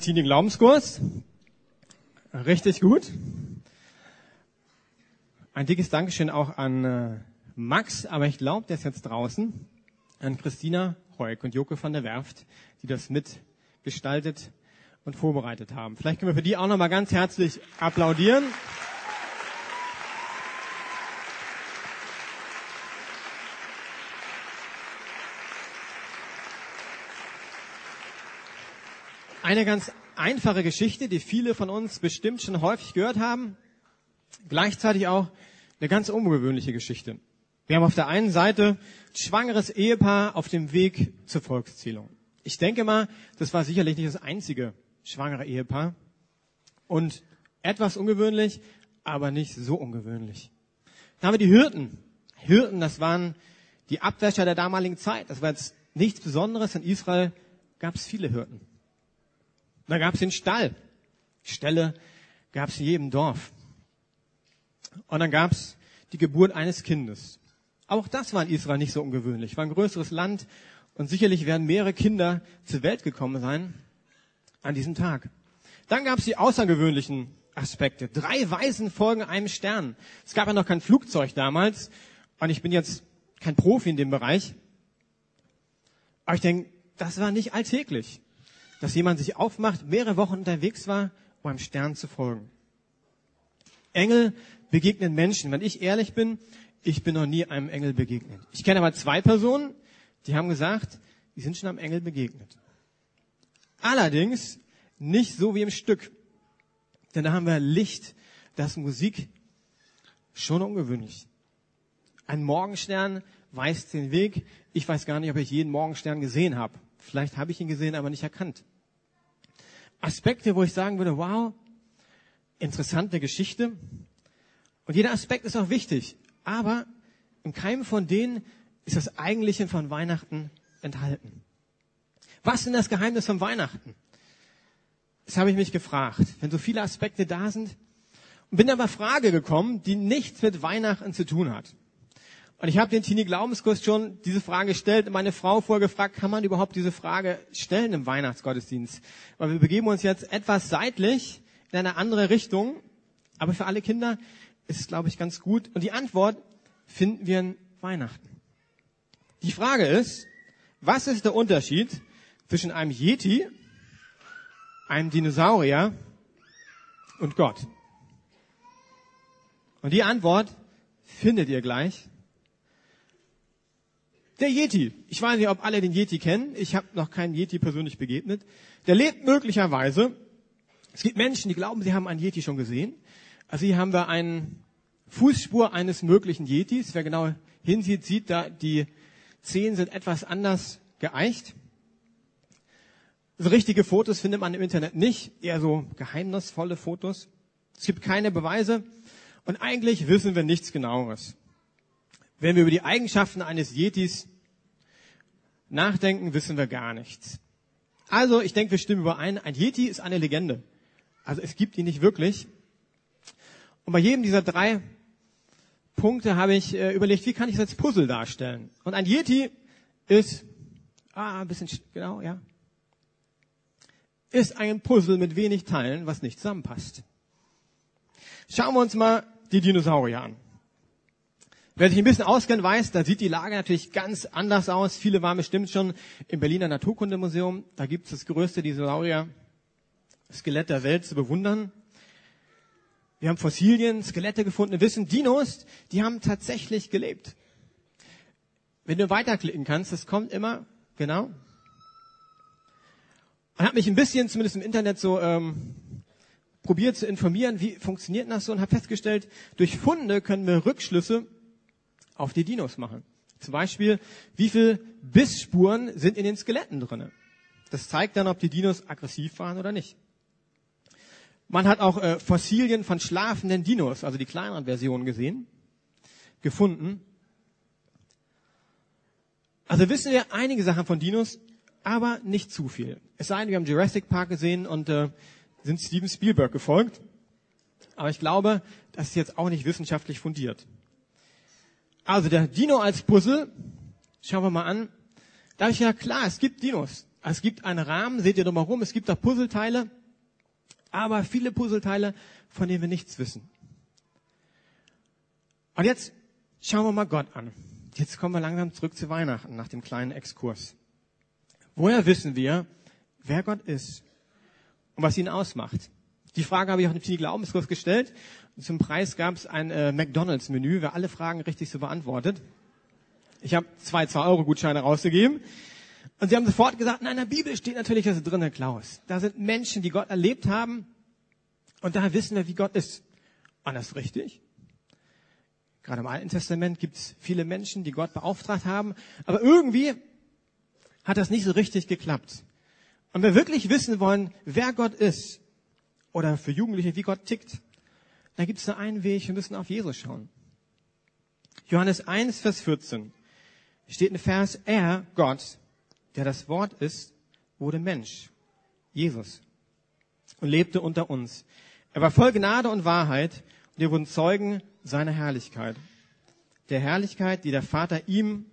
Teenie Glaubenskurs. Richtig gut. Ein dickes Dankeschön auch an äh, Max, aber ich glaube, der ist jetzt draußen. An Christina Heuk und Joko von der Werft, die das mitgestaltet und vorbereitet haben. Vielleicht können wir für die auch nochmal ganz herzlich applaudieren. Eine ganz einfache Geschichte, die viele von uns bestimmt schon häufig gehört haben. Gleichzeitig auch eine ganz ungewöhnliche Geschichte. Wir haben auf der einen Seite ein schwangeres Ehepaar auf dem Weg zur Volkszählung. Ich denke mal, das war sicherlich nicht das einzige schwangere Ehepaar. Und etwas ungewöhnlich, aber nicht so ungewöhnlich. Dann haben wir die Hirten. Hirten, das waren die Abwäscher der damaligen Zeit. Das war jetzt nichts Besonderes. In Israel gab es viele Hirten. Da gab es den Stall. Ställe gab es in jedem Dorf. Und dann gab es die Geburt eines Kindes. Auch das war in Israel nicht so ungewöhnlich. War ein größeres Land und sicherlich werden mehrere Kinder zur Welt gekommen sein an diesem Tag. Dann gab es die außergewöhnlichen Aspekte. Drei Weisen folgen einem Stern. Es gab ja noch kein Flugzeug damals und ich bin jetzt kein Profi in dem Bereich. Aber ich denke, das war nicht alltäglich dass jemand sich aufmacht, mehrere Wochen unterwegs war, um einem Stern zu folgen. Engel begegnen Menschen. Wenn ich ehrlich bin, ich bin noch nie einem Engel begegnet. Ich kenne aber zwei Personen, die haben gesagt, die sind schon einem Engel begegnet. Allerdings nicht so wie im Stück. Denn da haben wir Licht, das Musik, schon ungewöhnlich. Ein Morgenstern weist den Weg. Ich weiß gar nicht, ob ich jeden Morgenstern gesehen habe. Vielleicht habe ich ihn gesehen, aber nicht erkannt. Aspekte, wo ich sagen würde, wow, interessante Geschichte. Und jeder Aspekt ist auch wichtig. Aber in keinem von denen ist das Eigentliche von Weihnachten enthalten. Was denn das Geheimnis von Weihnachten? Das habe ich mich gefragt. Wenn so viele Aspekte da sind. Und bin aber Frage gekommen, die nichts mit Weihnachten zu tun hat. Und ich habe den Teenie Glaubenskurs schon diese Frage gestellt und meine Frau vorher gefragt, kann man überhaupt diese Frage stellen im Weihnachtsgottesdienst? Weil wir begeben uns jetzt etwas seitlich in eine andere Richtung. Aber für alle Kinder ist es, glaube ich, ganz gut. Und die Antwort finden wir in Weihnachten. Die Frage ist, was ist der Unterschied zwischen einem Yeti, einem Dinosaurier und Gott? Und die Antwort findet ihr gleich der Yeti. Ich weiß nicht, ob alle den Yeti kennen. Ich habe noch keinen Yeti persönlich begegnet. Der lebt möglicherweise. Es gibt Menschen, die glauben, sie haben einen Yeti schon gesehen. Also hier haben wir eine Fußspur eines möglichen Yetis. Wer genau hinsieht, sieht da, die Zehen sind etwas anders geeicht. So richtige Fotos findet man im Internet nicht, eher so geheimnisvolle Fotos. Es gibt keine Beweise und eigentlich wissen wir nichts genaueres. Wenn wir über die Eigenschaften eines Yetis nachdenken, wissen wir gar nichts. Also, ich denke, wir stimmen überein. Ein Yeti ist eine Legende. Also, es gibt ihn nicht wirklich. Und bei jedem dieser drei Punkte habe ich äh, überlegt, wie kann ich es als Puzzle darstellen? Und ein Yeti ist, ah, ein bisschen, genau, ja, ist ein Puzzle mit wenig Teilen, was nicht zusammenpasst. Schauen wir uns mal die Dinosaurier an. Wer sich ein bisschen auskennt, weiß, da sieht die Lage natürlich ganz anders aus. Viele waren bestimmt schon im Berliner Naturkundemuseum. Da gibt es das größte Dinosaurier-Skelett der Welt zu bewundern. Wir haben Fossilien, Skelette gefunden. Wir wissen, Dinos, die haben tatsächlich gelebt. Wenn du weiterklicken kannst, das kommt immer, genau. Und habe mich ein bisschen, zumindest im Internet, so ähm, probiert zu informieren, wie funktioniert das so und habe festgestellt, durch Funde können wir Rückschlüsse auf die Dinos machen. Zum Beispiel, wie viel Bissspuren sind in den Skeletten drinne. Das zeigt dann, ob die Dinos aggressiv waren oder nicht. Man hat auch äh, Fossilien von schlafenden Dinos, also die kleineren Versionen gesehen, gefunden. Also wissen wir einige Sachen von Dinos, aber nicht zu viel. Es sei denn, wir haben Jurassic Park gesehen und äh, sind Steven Spielberg gefolgt. Aber ich glaube, das ist jetzt auch nicht wissenschaftlich fundiert. Also der Dino als Puzzle, schauen wir mal an. Da ich ja klar, es gibt Dinos. Es gibt einen Rahmen, seht ihr drumherum, es gibt da Puzzleteile, aber viele Puzzleteile, von denen wir nichts wissen. Und jetzt schauen wir mal Gott an. Jetzt kommen wir langsam zurück zu Weihnachten nach dem kleinen Exkurs. Woher wissen wir, wer Gott ist und was ihn ausmacht? Die Frage habe ich auch dem Glaubenskurs gestellt. Zum Preis gab es ein äh, McDonalds-Menü, wer alle Fragen richtig so beantwortet. Ich habe zwei 2-Euro-Gutscheine rausgegeben. Und sie haben sofort gesagt, nein, in der Bibel steht natürlich das drin, Herr Klaus. Da sind Menschen, die Gott erlebt haben. Und daher wissen wir, wie Gott ist. Und das richtig. Gerade im Alten Testament gibt es viele Menschen, die Gott beauftragt haben. Aber irgendwie hat das nicht so richtig geklappt. Und wir wirklich wissen wollen, wer Gott ist, oder für Jugendliche, wie Gott tickt, dann gibt es nur einen Weg, wir müssen auf Jesus schauen. Johannes 1, Vers 14 steht ein Vers, er, Gott, der das Wort ist, wurde Mensch, Jesus, und lebte unter uns. Er war voll Gnade und Wahrheit und wir wurden Zeugen seiner Herrlichkeit. Der Herrlichkeit, die der Vater ihm,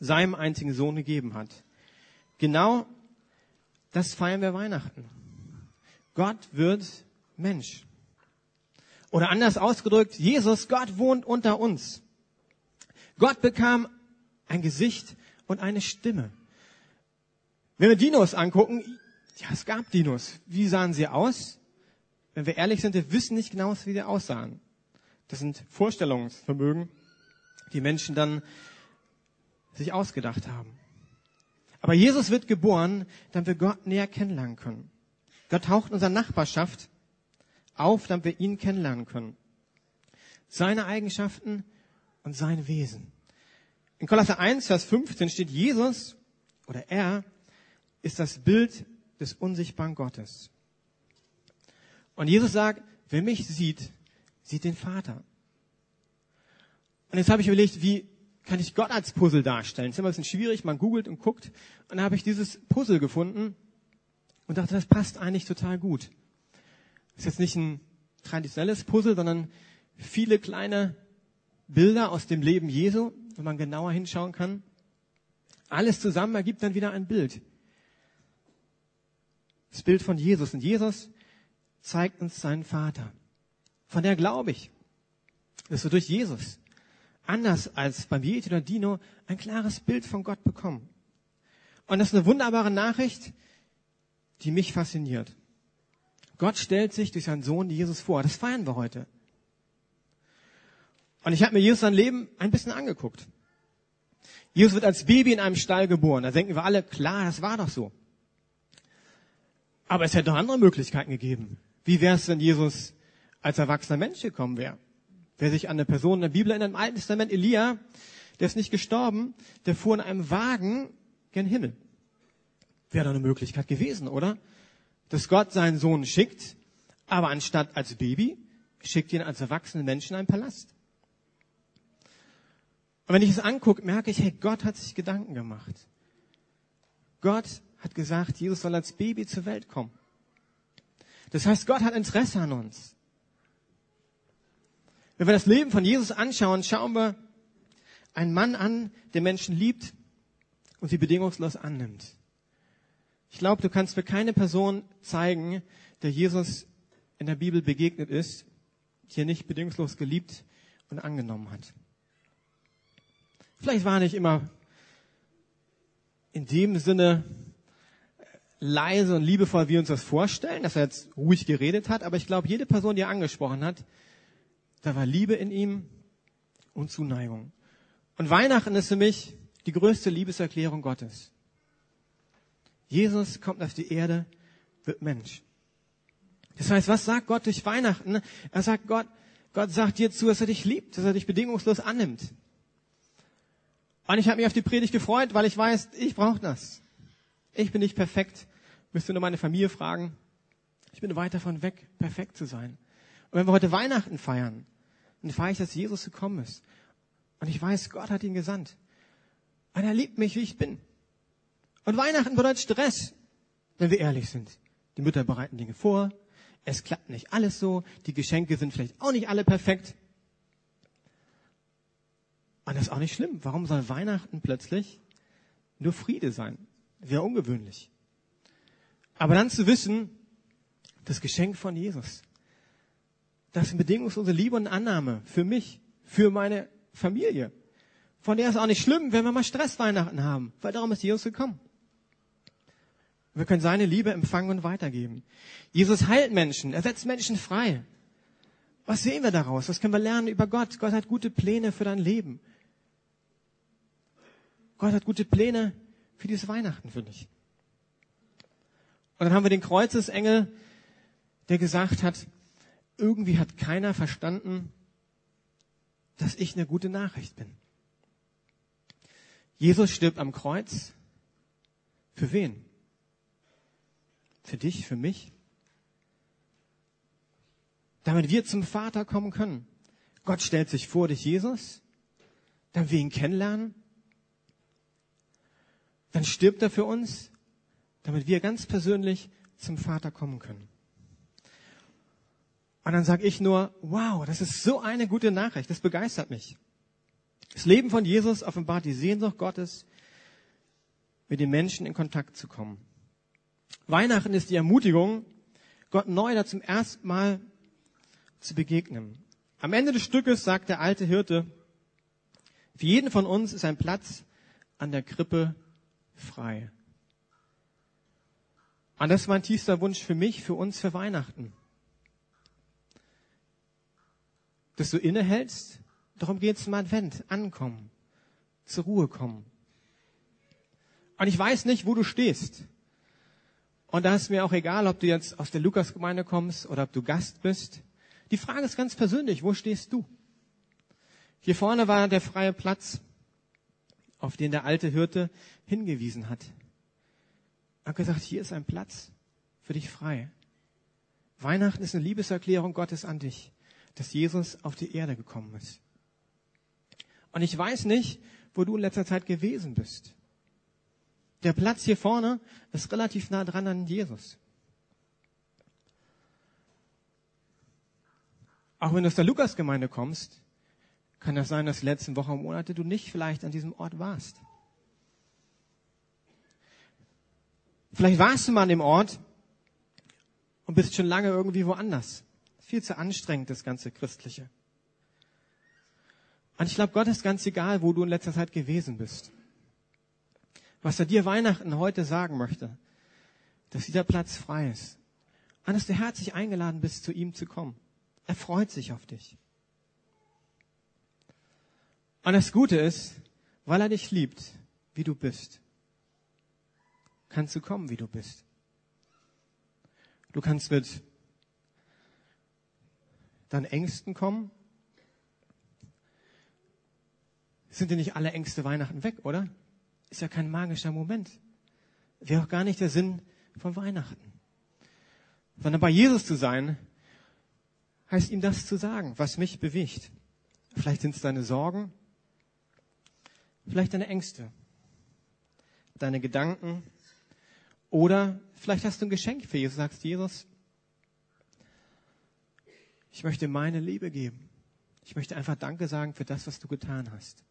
seinem einzigen Sohn gegeben hat. Genau das feiern wir Weihnachten. Gott wird Mensch. Oder anders ausgedrückt, Jesus, Gott wohnt unter uns. Gott bekam ein Gesicht und eine Stimme. Wenn wir Dinos angucken, ja, es gab Dinos. Wie sahen sie aus? Wenn wir ehrlich sind, wir wissen nicht genau, wie sie aussahen. Das sind Vorstellungsvermögen, die Menschen dann sich ausgedacht haben. Aber Jesus wird geboren, damit wir Gott näher kennenlernen können. Gott taucht in unserer Nachbarschaft auf, damit wir ihn kennenlernen können. Seine Eigenschaften und sein Wesen. In Kolosser 1, Vers 15 steht Jesus oder er ist das Bild des unsichtbaren Gottes. Und Jesus sagt, wer mich sieht, sieht den Vater. Und jetzt habe ich überlegt, wie kann ich Gott als Puzzle darstellen? Das ist immer ein bisschen schwierig, man googelt und guckt. Und da habe ich dieses Puzzle gefunden und dachte, das passt eigentlich total gut. Ist jetzt nicht ein traditionelles Puzzle, sondern viele kleine Bilder aus dem Leben Jesu, wenn man genauer hinschauen kann. Alles zusammen ergibt dann wieder ein Bild. Das Bild von Jesus. Und Jesus zeigt uns seinen Vater. Von der glaube ich, dass wir durch Jesus, anders als beim Yeti oder Dino, ein klares Bild von Gott bekommen. Und das ist eine wunderbare Nachricht, die mich fasziniert. Gott stellt sich durch seinen Sohn Jesus vor. Das feiern wir heute. Und ich habe mir Jesus sein Leben ein bisschen angeguckt. Jesus wird als Baby in einem Stall geboren. Da denken wir alle, klar, das war doch so. Aber es hätte doch andere Möglichkeiten gegeben. Wie wäre es, wenn Jesus als erwachsener Mensch gekommen wäre? Wer sich an eine Person in der Bibel erinnert, im Alten Testament, Elia, der ist nicht gestorben, der fuhr in einem Wagen gen Himmel. Wäre doch eine Möglichkeit gewesen, oder? Dass Gott seinen Sohn schickt, aber anstatt als Baby, schickt ihn als erwachsenen Menschen in einen Palast. Und wenn ich es angucke, merke ich, hey, Gott hat sich Gedanken gemacht. Gott hat gesagt, Jesus soll als Baby zur Welt kommen. Das heißt, Gott hat Interesse an uns. Wenn wir das Leben von Jesus anschauen, schauen wir einen Mann an, der Menschen liebt und sie bedingungslos annimmt. Ich glaube, du kannst mir keine Person zeigen, der Jesus in der Bibel begegnet ist, die er nicht bedingungslos geliebt und angenommen hat. Vielleicht war er nicht immer in dem Sinne leise und liebevoll, wie wir uns das vorstellen, dass er jetzt ruhig geredet hat, aber ich glaube, jede Person, die er angesprochen hat, da war Liebe in ihm und Zuneigung. Und Weihnachten ist für mich die größte Liebeserklärung Gottes. Jesus kommt auf die Erde, wird Mensch. Das heißt, was sagt Gott durch Weihnachten? Er sagt Gott, Gott sagt dir zu, dass er dich liebt, dass er dich bedingungslos annimmt. Und ich habe mich auf die Predigt gefreut, weil ich weiß, ich brauche das. Ich bin nicht perfekt. Müsste nur meine Familie fragen. Ich bin weit davon weg, perfekt zu sein. Und wenn wir heute Weihnachten feiern, dann feiere ich, dass Jesus gekommen ist. Und ich weiß, Gott hat ihn gesandt. Und er liebt mich, wie ich bin. Und Weihnachten bedeutet Stress, wenn wir ehrlich sind. Die Mütter bereiten Dinge vor. Es klappt nicht alles so. Die Geschenke sind vielleicht auch nicht alle perfekt. Und das ist auch nicht schlimm. Warum soll Weihnachten plötzlich nur Friede sein? Wäre ungewöhnlich. Aber dann zu wissen, das Geschenk von Jesus, das bedingungslose Liebe und Annahme für mich, für meine Familie. Von der ist auch nicht schlimm, wenn wir mal Stressweihnachten haben, weil darum ist Jesus gekommen. Wir können seine Liebe empfangen und weitergeben. Jesus heilt Menschen, er setzt Menschen frei. Was sehen wir daraus? Was können wir lernen über Gott? Gott hat gute Pläne für dein Leben. Gott hat gute Pläne für dieses Weihnachten für dich. Und dann haben wir den Kreuzesengel, der gesagt hat, irgendwie hat keiner verstanden, dass ich eine gute Nachricht bin. Jesus stirbt am Kreuz. Für wen? Für dich, für mich? Damit wir zum Vater kommen können. Gott stellt sich vor durch Jesus, damit wir ihn kennenlernen. Dann stirbt er für uns, damit wir ganz persönlich zum Vater kommen können. Und dann sage ich nur, wow, das ist so eine gute Nachricht, das begeistert mich. Das Leben von Jesus offenbart die Sehnsucht Gottes, mit den Menschen in Kontakt zu kommen. Weihnachten ist die Ermutigung, Gott neu da zum ersten Mal zu begegnen. Am Ende des Stückes sagt der alte Hirte, für jeden von uns ist ein Platz an der Krippe frei. Und das ist mein tiefster Wunsch für mich, für uns, für Weihnachten. Dass du innehältst, darum geht es im Advent, ankommen, zur Ruhe kommen. Und ich weiß nicht, wo du stehst. Und da ist mir auch egal, ob du jetzt aus der Lukasgemeinde kommst oder ob du Gast bist. Die Frage ist ganz persönlich, wo stehst du? Hier vorne war der freie Platz, auf den der alte Hirte hingewiesen hat. Er hat gesagt, hier ist ein Platz für dich frei. Weihnachten ist eine Liebeserklärung Gottes an dich, dass Jesus auf die Erde gekommen ist. Und ich weiß nicht, wo du in letzter Zeit gewesen bist. Der Platz hier vorne ist relativ nah dran an Jesus. Auch wenn du aus der Lukasgemeinde kommst, kann das sein, dass letzten Wochen und Monate du nicht vielleicht an diesem Ort warst. Vielleicht warst du mal an dem Ort und bist schon lange irgendwie woanders. Viel zu anstrengend, das ganze Christliche. Und ich glaube, Gott ist ganz egal, wo du in letzter Zeit gewesen bist. Was er dir Weihnachten heute sagen möchte, dass dieser Platz frei ist. Und dass du herzlich eingeladen bist, zu ihm zu kommen. Er freut sich auf dich. Und das Gute ist, weil er dich liebt, wie du bist, kannst du kommen, wie du bist. Du kannst mit deinen Ängsten kommen. Sind dir nicht alle Ängste Weihnachten weg, oder? Ist ja kein magischer Moment. Wäre auch gar nicht der Sinn von Weihnachten. Sondern bei Jesus zu sein, heißt ihm das zu sagen, was mich bewegt. Vielleicht sind es deine Sorgen, vielleicht deine Ängste, deine Gedanken, oder vielleicht hast du ein Geschenk für Jesus, sagst Jesus, ich möchte meine Liebe geben. Ich möchte einfach Danke sagen für das, was du getan hast.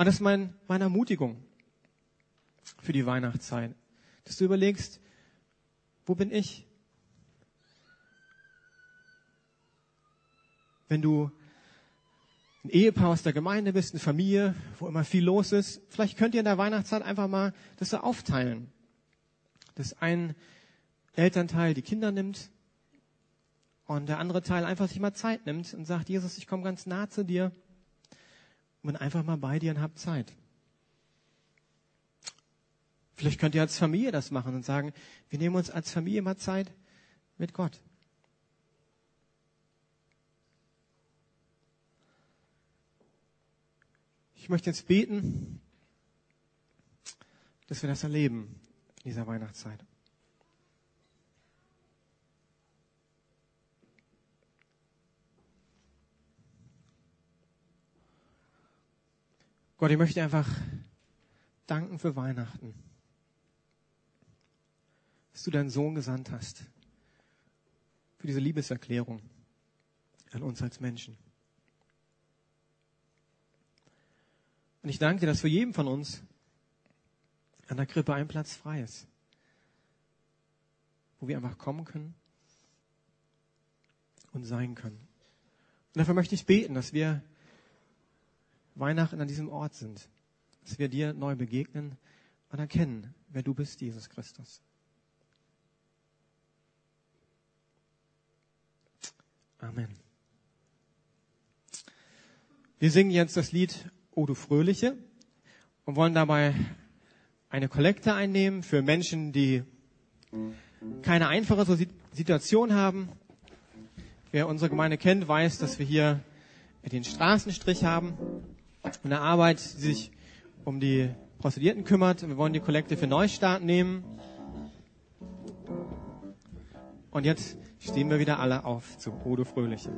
Und das ist mein, meine Ermutigung für die Weihnachtszeit, dass du überlegst, wo bin ich? Wenn du ein Ehepaar aus der Gemeinde bist, eine Familie, wo immer viel los ist, vielleicht könnt ihr in der Weihnachtszeit einfach mal das so aufteilen. Dass ein Elternteil die Kinder nimmt und der andere Teil einfach sich mal Zeit nimmt und sagt, Jesus, ich komme ganz nah zu dir und einfach mal bei dir und hab Zeit. Vielleicht könnt ihr als Familie das machen und sagen, wir nehmen uns als Familie mal Zeit mit Gott. Ich möchte jetzt beten, dass wir das erleben in dieser Weihnachtszeit. Gott, ich möchte einfach danken für Weihnachten, dass du deinen Sohn gesandt hast, für diese Liebeserklärung an uns als Menschen. Und ich danke dir, dass für jeden von uns an der Krippe ein Platz frei ist, wo wir einfach kommen können und sein können. Und dafür möchte ich beten, dass wir Weihnachten an diesem Ort sind, dass wir dir neu begegnen und erkennen, wer du bist, Jesus Christus. Amen. Wir singen jetzt das Lied O du Fröhliche und wollen dabei eine Kollekte einnehmen für Menschen, die keine einfache Situation haben. Wer unsere Gemeinde kennt, weiß, dass wir hier den Straßenstrich haben eine Arbeit, die sich um die Prostituierten kümmert. Wir wollen die Kollekte für Neustart nehmen. Und jetzt stehen wir wieder alle auf zu Odo Fröhliche.